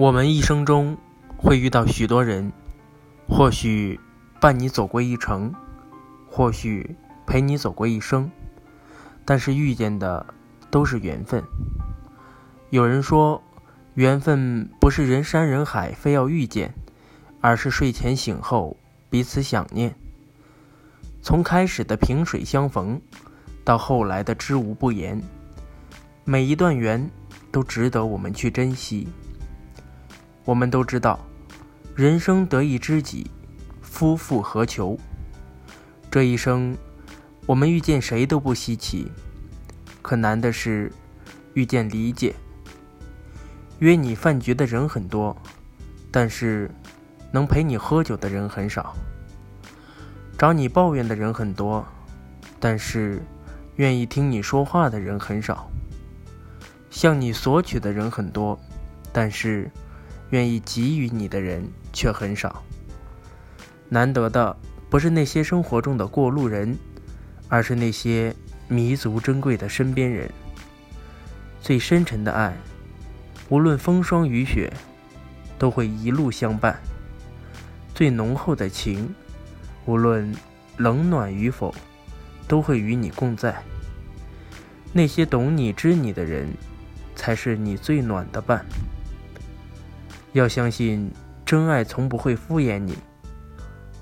我们一生中会遇到许多人，或许伴你走过一程，或许陪你走过一生，但是遇见的都是缘分。有人说，缘分不是人山人海非要遇见，而是睡前醒后彼此想念。从开始的萍水相逢，到后来的知无不言，每一段缘都值得我们去珍惜。我们都知道，人生得一知己，夫复何求？这一生，我们遇见谁都不稀奇，可难的是遇见理解。约你饭局的人很多，但是能陪你喝酒的人很少。找你抱怨的人很多，但是愿意听你说话的人很少。向你索取的人很多，但是愿意给予你的人却很少。难得的不是那些生活中的过路人，而是那些弥足珍贵的身边人。最深沉的爱，无论风霜雨雪，都会一路相伴；最浓厚的情。无论冷暖与否，都会与你共在。那些懂你、知你的人，才是你最暖的伴。要相信，真爱从不会敷衍你。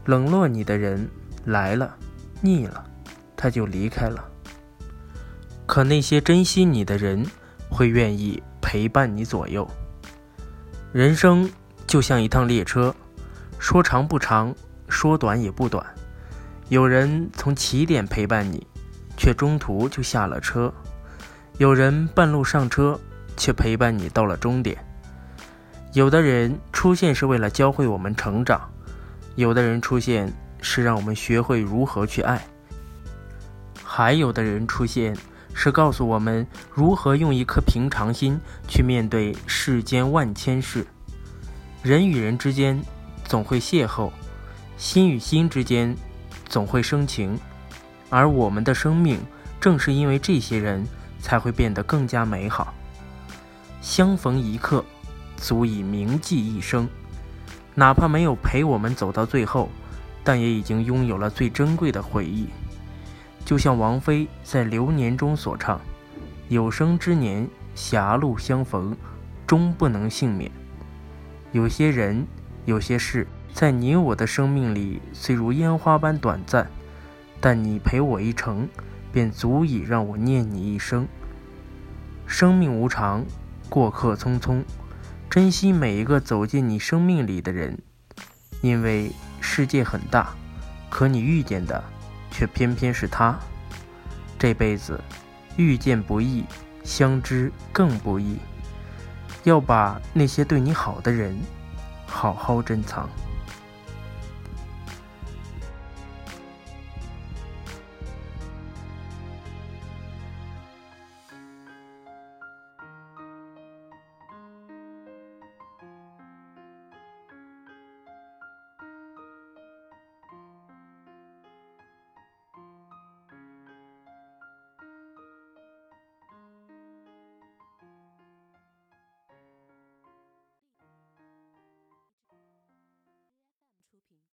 冷落你的人来了，腻了，他就离开了。可那些珍惜你的人，会愿意陪伴你左右。人生就像一趟列车，说长不长。说短也不短，有人从起点陪伴你，却中途就下了车；有人半路上车，却陪伴你到了终点。有的人出现是为了教会我们成长，有的人出现是让我们学会如何去爱，还有的人出现是告诉我们如何用一颗平常心去面对世间万千事。人与人之间总会邂逅。心与心之间总会生情，而我们的生命正是因为这些人才会变得更加美好。相逢一刻，足以铭记一生。哪怕没有陪我们走到最后，但也已经拥有了最珍贵的回忆。就像王菲在《流年》中所唱：“有生之年，狭路相逢，终不能幸免。”有些人，有些事。在你我的生命里，虽如烟花般短暂，但你陪我一程，便足以让我念你一生。生命无常，过客匆匆，珍惜每一个走进你生命里的人，因为世界很大，可你遇见的却偏偏是他。这辈子遇见不易，相知更不易，要把那些对你好的人好好珍藏。